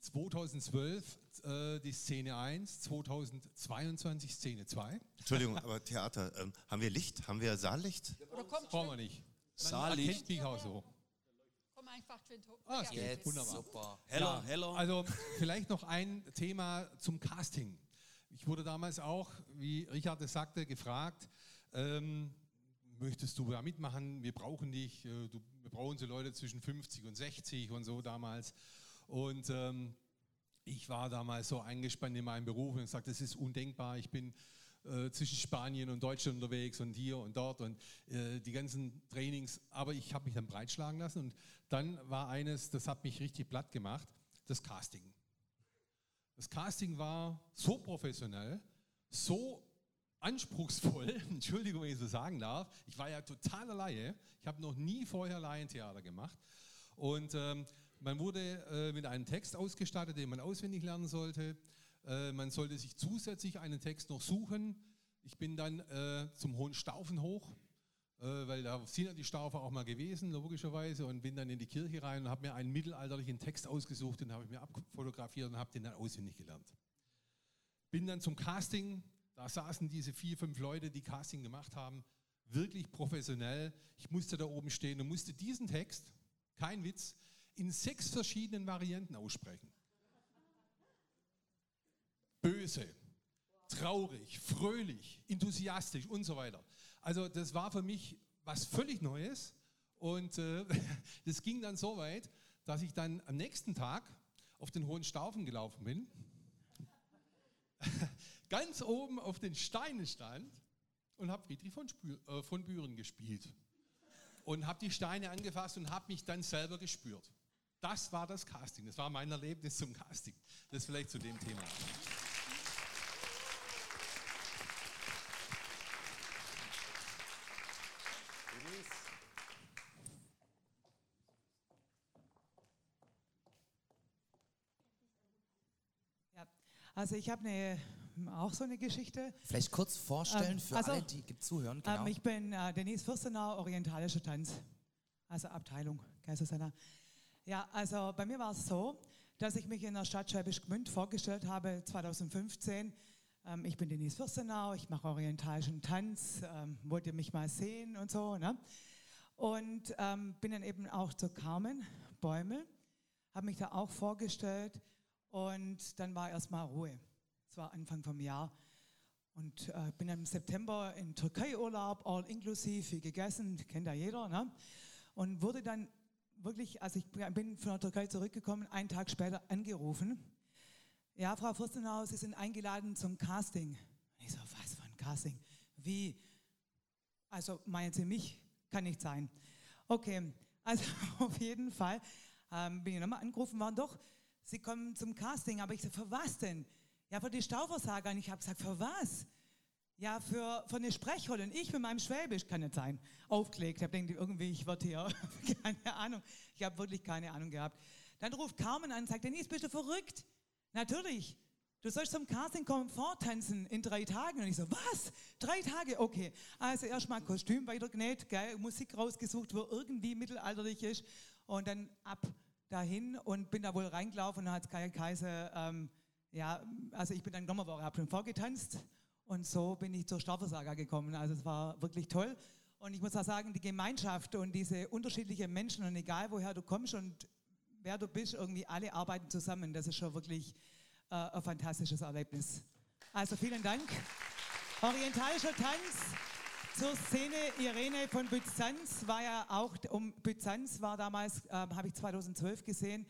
2012 äh, die Szene 1, 2022 Szene 2. Entschuldigung, aber Theater, ähm, haben wir Licht? Haben wir Saallicht? Oder kommt Brauchen wir nicht. Man Saallicht. erkennt mich auch so. Komm einfach schön hoch. Ah, es geht. Wunderbar. super. Heller, Ja, heller. Also vielleicht noch ein Thema zum Casting. Ich wurde damals auch, wie Richard es sagte, gefragt, ähm, möchtest du da mitmachen? Wir brauchen dich. äh, Du, wir brauchen so Leute zwischen 50 und 60 und so damals. Und ähm, ich war damals so eingespannt in meinem Beruf und sagte, das ist undenkbar. Ich bin äh, zwischen Spanien und Deutschland unterwegs und hier und dort und äh, die ganzen Trainings. Aber ich habe mich dann breitschlagen lassen und dann war eines, das hat mich richtig platt gemacht, das Casting. Das Casting war so professionell, so anspruchsvoll, Entschuldigung, wenn ich so sagen darf. Ich war ja totaler Laie. Ich habe noch nie vorher Laientheater gemacht. Und ähm, man wurde äh, mit einem Text ausgestattet, den man auswendig lernen sollte. Äh, man sollte sich zusätzlich einen Text noch suchen. Ich bin dann äh, zum Hohen Staufen hoch, äh, weil da sind ja die Staufer auch mal gewesen, logischerweise, und bin dann in die Kirche rein und habe mir einen mittelalterlichen Text ausgesucht, den habe ich mir abfotografiert und habe den dann auswendig gelernt. Bin dann zum Casting, da saßen diese vier, fünf Leute, die Casting gemacht haben, wirklich professionell. Ich musste da oben stehen und musste diesen Text, kein Witz, in sechs verschiedenen Varianten aussprechen. Böse, traurig, fröhlich, enthusiastisch und so weiter. Also das war für mich was völlig Neues und äh, das ging dann so weit, dass ich dann am nächsten Tag auf den Hohen Staufen gelaufen bin, ganz oben auf den Steinen stand und habe Friedrich von, Spür, äh, von Büren gespielt und habe die Steine angefasst und habe mich dann selber gespürt. Das war das Casting, das war mein Erlebnis zum Casting. Das vielleicht zu dem Thema. Ja, also ich habe eine auch so eine Geschichte. Vielleicht kurz vorstellen Ähm, für also, alle, die zuhören. Genau. Ähm, ich bin äh, Denise Fürstenau, orientalischer Tanz, also Abteilung, Kaiserseller. Ja, also bei mir war es so, dass ich mich in der Stadt Schwäbisch Gmünd vorgestellt habe 2015. Ähm, ich bin Denise Fürstenau, ich mache orientalischen Tanz, ähm, wollt ihr mich mal sehen und so. Ne? Und ähm, bin dann eben auch zu Carmen Bäumel, habe mich da auch vorgestellt und dann war erstmal Ruhe. Es war Anfang vom Jahr. Und äh, bin dann im September in Türkei-Urlaub, all inklusiv, viel gegessen, kennt ja jeder. Ne? Und wurde dann wirklich, als ich bin von der Türkei zurückgekommen, einen Tag später angerufen. Ja, Frau Fürstenau, Sie sind eingeladen zum Casting. Ich so, was für ein Casting? Wie? Also meinen Sie mich? Kann nicht sein. Okay, also auf jeden Fall ähm, bin ich nochmal angerufen worden, doch, Sie kommen zum Casting. Aber ich so, für was denn? Ja, für die Stauversager. Und ich habe gesagt, für was? Ja, für, für eine Sprechrolle. Und ich mit meinem Schwäbisch, kann nicht sein, aufgelegt. Ich habe gedacht, irgendwie, ich werde hier, keine Ahnung. Ich habe wirklich keine Ahnung gehabt. Dann ruft Carmen an und sagt, Denise, bist du verrückt? Natürlich. Du sollst zum Casting kommen, vortanzen in drei Tagen. Und ich so, was? Drei Tage? Okay. Also erstmal Kostüm weitergenäht, geil, Musik rausgesucht, wo irgendwie mittelalterlich ist. Und dann ab dahin und bin da wohl reingelaufen und hat Kai Kaiser, ähm, ja, also ich bin dann nochmal vorgetanzt und so bin ich zur Staffelsaga gekommen. Also es war wirklich toll. Und ich muss auch sagen, die Gemeinschaft und diese unterschiedlichen Menschen und egal woher du kommst und wer du bist, irgendwie alle arbeiten zusammen. Das ist schon wirklich äh, ein fantastisches Erlebnis. Also vielen Dank. Orientalischer Tanz zur Szene Irene von Byzanz war ja auch, um Byzanz war damals, ähm, habe ich 2012 gesehen,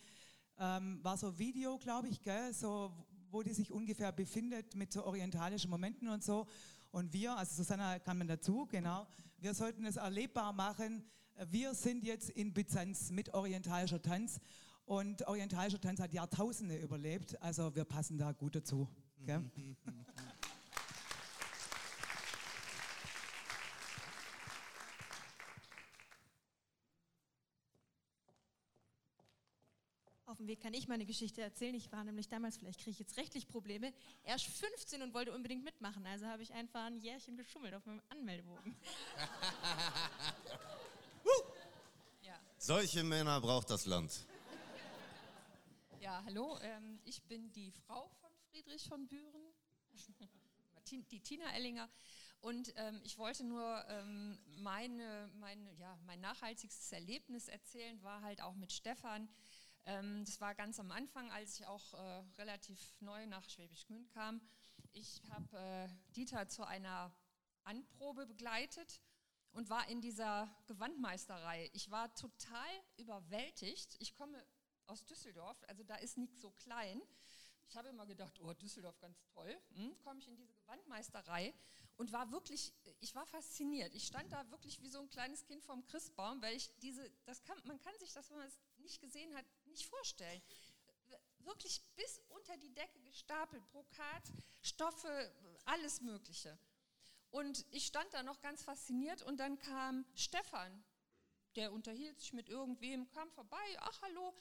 ähm, war so Video, glaube ich, gell, so, wo die sich ungefähr befindet mit so orientalischen Momenten und so. Und wir, also Susanna kann man dazu, genau, wir sollten es erlebbar machen. Wir sind jetzt in Byzanz mit orientalischer Tanz und orientalischer Tanz hat Jahrtausende überlebt, also wir passen da gut dazu. Gell? Dem Weg kann ich meine Geschichte erzählen. Ich war nämlich damals, vielleicht kriege ich jetzt rechtlich Probleme, erst 15 und wollte unbedingt mitmachen. Also habe ich einfach ein Jährchen geschummelt auf meinem Anmeldebogen. Ja, Solche Männer braucht das Land. ja hallo, ähm, ich bin die Frau von Friedrich von Büren, die Tina Ellinger. Und ähm, ich wollte nur ähm, meine, meine, ja, mein nachhaltigstes Erlebnis erzählen, war halt auch mit Stefan. Ähm, das war ganz am Anfang, als ich auch äh, relativ neu nach Schwäbisch Gmünd kam. Ich habe äh, Dieter zu einer Anprobe begleitet und war in dieser Gewandmeisterei. Ich war total überwältigt. Ich komme aus Düsseldorf, also da ist nichts so klein. Ich habe immer gedacht, oh, Düsseldorf, ganz toll. Hm, komme ich in diese Gewandmeisterei und war wirklich, ich war fasziniert. Ich stand da wirklich wie so ein kleines Kind vorm Christbaum, weil ich diese, das kann, man kann sich das, wenn man es nicht gesehen hat, nicht vorstellen. Wirklich bis unter die Decke gestapelt, Brokat, Stoffe, alles Mögliche. Und ich stand da noch ganz fasziniert und dann kam Stefan, der unterhielt sich mit irgendwem, kam vorbei, ach hallo,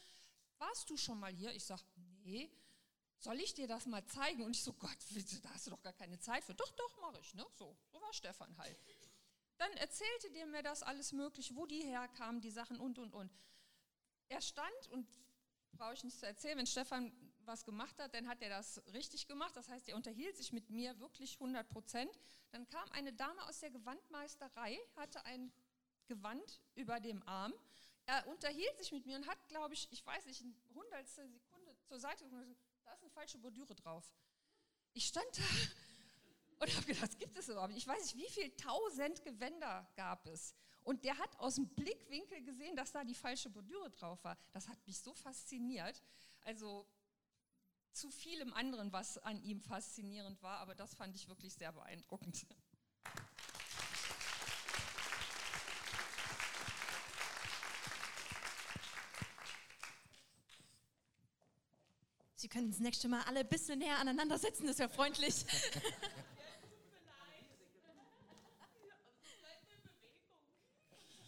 warst du schon mal hier? Ich sag, nee, soll ich dir das mal zeigen? Und ich so, Gott, da hast du doch gar keine Zeit für. Doch, doch, mache ich, ne? So, so war Stefan halt. Dann erzählte der mir das alles mögliche, wo die herkamen, die Sachen und, und, und. Er stand und brauche ich nicht zu erzählen, wenn Stefan was gemacht hat, dann hat er das richtig gemacht. Das heißt, er unterhielt sich mit mir wirklich 100 Prozent. Dann kam eine Dame aus der Gewandmeisterei, hatte ein Gewand über dem Arm. Er unterhielt sich mit mir und hat, glaube ich, ich weiß nicht, eine hundertstel Sekunde zur Seite gesagt, da ist eine falsche Bordüre drauf. Ich stand da und habe gedacht, das gibt es überhaupt nicht. Ich weiß nicht, wie viele tausend Gewänder gab es. Und der hat aus dem Blickwinkel gesehen, dass da die falsche Bordüre drauf war. Das hat mich so fasziniert. Also zu vielem anderen, was an ihm faszinierend war, aber das fand ich wirklich sehr beeindruckend. Sie können das nächste Mal alle ein bisschen näher aneinander setzen, das wäre freundlich.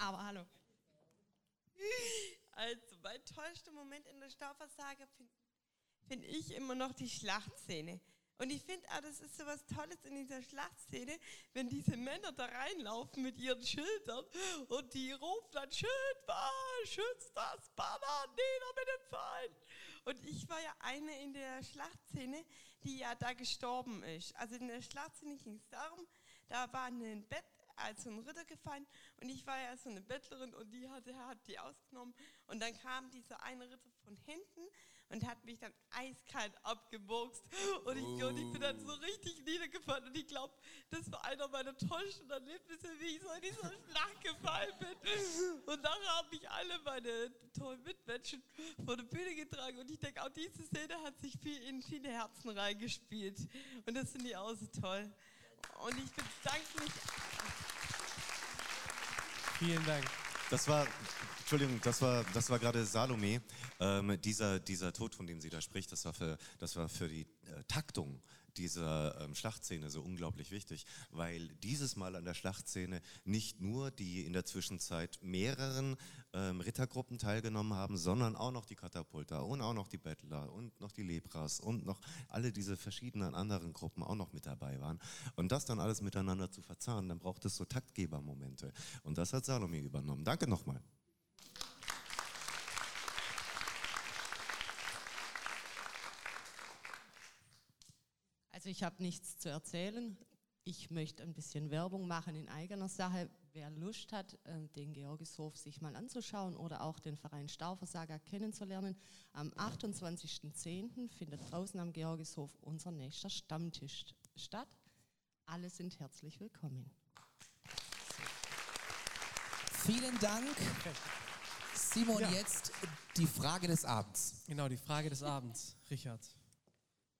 Aber hallo. Also, mein tollster Moment in der Stauversage finde find ich immer noch die Schlachtszene. Und ich finde auch, das ist so was Tolles in dieser Schlachtszene, wenn diese Männer da reinlaufen mit ihren Schildern und die rufen dann, Schild war, schützt das Banner, nieder mit dem Feind. Und ich war ja eine in der Schlachtszene, die ja da gestorben ist. Also in der Schlachtszene ging es darum, da war ein Bett als ein Ritter gefallen und ich war ja so eine Bettlerin und die hatte, hat die ausgenommen und dann kam dieser eine Ritter von hinten und hat mich dann eiskalt abgeboxt und ich, und ich bin dann so richtig niedergefallen und ich glaube, das war einer meiner tollsten Erlebnisse, wie ich so in dieser Schlacht gefallen bin. Und dann haben mich alle meine tollen Mitmenschen vor der Bühne getragen und ich denke, auch diese Szene hat sich viel in viele Herzen reingespielt und das finde ich auch so toll. Und ich bedanke mich. Vielen Dank. Das war, Entschuldigung, das war, das war gerade Salome. Ähm, dieser, dieser Tod, von dem sie da spricht, das war für, das war für die äh, Taktung dieser ähm, Schlachtszene so unglaublich wichtig, weil dieses Mal an der Schlachtszene nicht nur die in der Zwischenzeit mehreren ähm, Rittergruppen teilgenommen haben, sondern auch noch die Katapulter und auch noch die Bettler und noch die Lepras und noch alle diese verschiedenen anderen Gruppen auch noch mit dabei waren. Und das dann alles miteinander zu verzahnen, dann braucht es so Taktgebermomente. Und das hat Salome übernommen. Danke nochmal. Also ich habe nichts zu erzählen. Ich möchte ein bisschen Werbung machen in eigener Sache. Wer Lust hat, äh, den Georgishof sich mal anzuschauen oder auch den Verein Stauversager kennenzulernen, am 28.10. findet draußen am Georgishof unser nächster Stammtisch statt. Alle sind herzlich willkommen. Vielen Dank. Simon, Ja. jetzt die Frage des Abends. Genau, die Frage des Abends. Richard,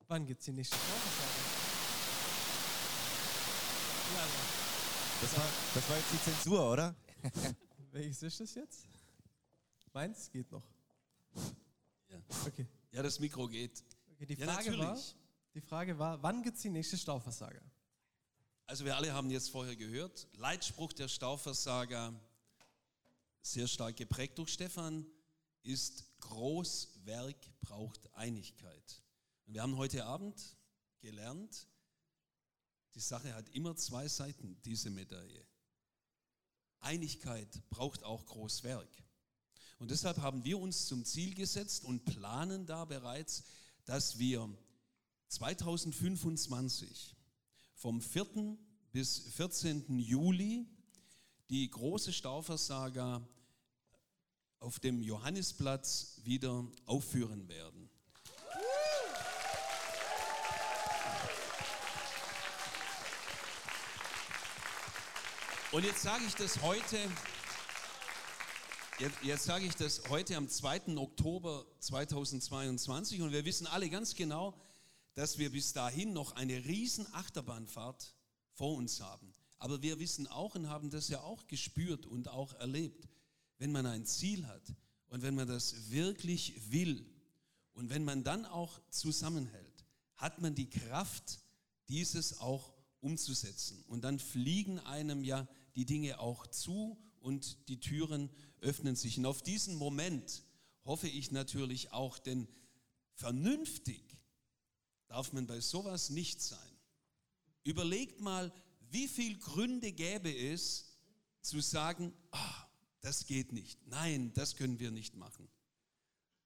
wann gibt's die nächste Staufersage? Das war, das war jetzt die Zensur, oder? Welches ist das jetzt? Meins geht noch. Ja. Okay. Ja, das Mikro geht. okay die, Ja, Frage war, natürlich. die Frage war, wann gibt's die nächste Stauversager? Also wir alle haben jetzt vorher gehört, Leitspruch der Stauversager, sehr stark geprägt durch Stefan, ist Großwerk braucht Einigkeit. Und wir haben heute Abend gelernt, die Sache hat immer zwei Seiten, diese Medaille. Einigkeit braucht auch Großwerk. Und deshalb haben wir uns zum Ziel gesetzt und planen da bereits, dass wir 2025 vom 4. bis 14. Juli die große Stauversaga auf dem Johannisplatz wieder aufführen werden. Und jetzt sage ich das heute, jetzt, sage ich das heute am 2. Oktober 2022 und wir wissen alle ganz genau, dass wir bis dahin noch eine riesen Achterbahnfahrt vor uns haben. Aber wir wissen auch und haben das ja auch gespürt und auch erlebt, wenn man ein Ziel hat und wenn man das wirklich will und wenn man dann auch zusammenhält, hat man die Kraft, dieses auch umzusetzen. Und dann fliegen einem ja die Dinge auch zu und die Türen öffnen sich. Und auf diesen Moment hoffe ich natürlich auch, denn vernünftig darf man bei sowas nicht sein. Überlegt mal, wie viel Gründe gäbe es zu sagen, ah, das geht nicht. Nein, das können wir nicht machen.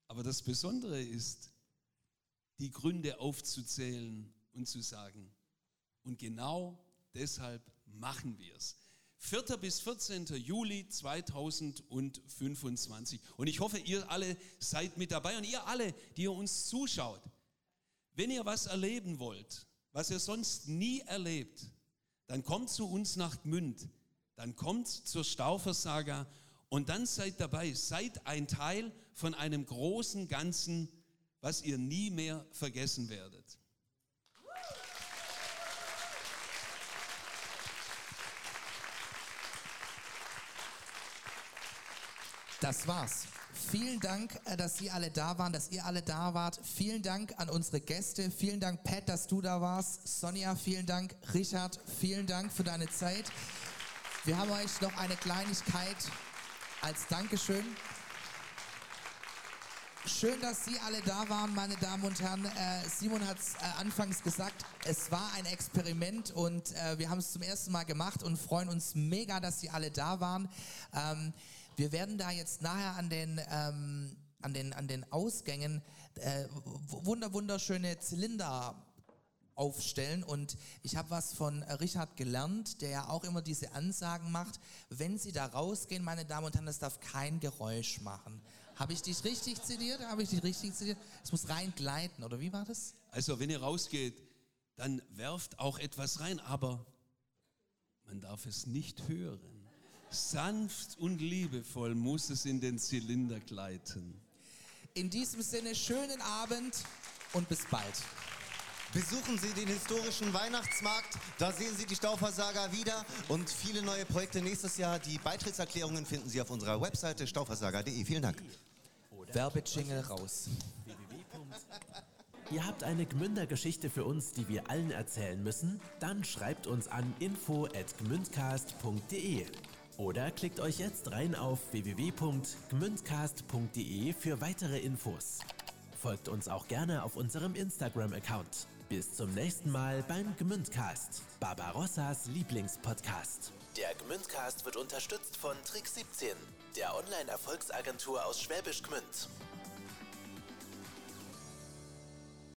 Aber das Besondere ist, die Gründe aufzuzählen und zu sagen, und genau deshalb machen wir es. 4. bis 14. Juli 2025. Und ich hoffe, ihr alle seid mit dabei und ihr alle, die ihr uns zuschaut. Wenn ihr was erleben wollt, was ihr sonst nie erlebt, dann kommt zu uns nach Gmünd, dann kommt zur Stauversaga und dann seid dabei, seid ein Teil von einem großen Ganzen, was ihr nie mehr vergessen werdet. Das war's. Vielen Dank, äh, dass Sie alle da waren, dass ihr alle da wart. Vielen Dank an unsere Gäste. Vielen Dank, Pat, dass du da warst. Sonja, vielen Dank. Richard, vielen Dank für deine Zeit. Wir haben euch noch eine Kleinigkeit als Dankeschön. Schön, dass Sie alle da waren, meine Damen und Herren. Äh, Simon hat es äh, anfangs gesagt, es war ein Experiment und wir haben es zum ersten Mal gemacht und freuen uns mega, dass Sie alle da waren. Ähm, wir werden da jetzt nachher an den, ähm, an den, an den Ausgängen äh, wunder, wunderschöne Zylinder aufstellen und ich habe was von Richard gelernt, der ja auch immer diese Ansagen macht, wenn Sie da rausgehen, meine Damen und Herren, das darf kein Geräusch machen. Habe ich dich richtig zitiert? Habe ich dich richtig zitiert? Es muss rein gleiten, oder wie war das? Also, wenn ihr rausgeht, dann werft auch etwas rein, aber man darf es nicht hören. Sanft und liebevoll muss es in den Zylinder gleiten. In diesem Sinne, schönen Abend und bis bald. Besuchen Sie den historischen Weihnachtsmarkt, da sehen Sie die Stauversager wieder und viele neue Projekte nächstes Jahr. Die Beitrittserklärungen finden Sie auf unserer Webseite stauversager.de. Vielen Dank. Werbejingle raus. Ihr habt eine Gmünder-Geschichte für uns, die wir allen erzählen müssen? Dann schreibt uns an info@gmündcast.de oder klickt euch jetzt rein auf www.gmündcast.de für weitere Infos. Folgt uns auch gerne auf unserem Instagram-Account. Bis zum nächsten Mal beim Gmündcast, Barbarossas Lieblingspodcast. Der Gmündcast wird unterstützt von Trick 17, der Online-Erfolgsagentur aus Schwäbisch Gmünd.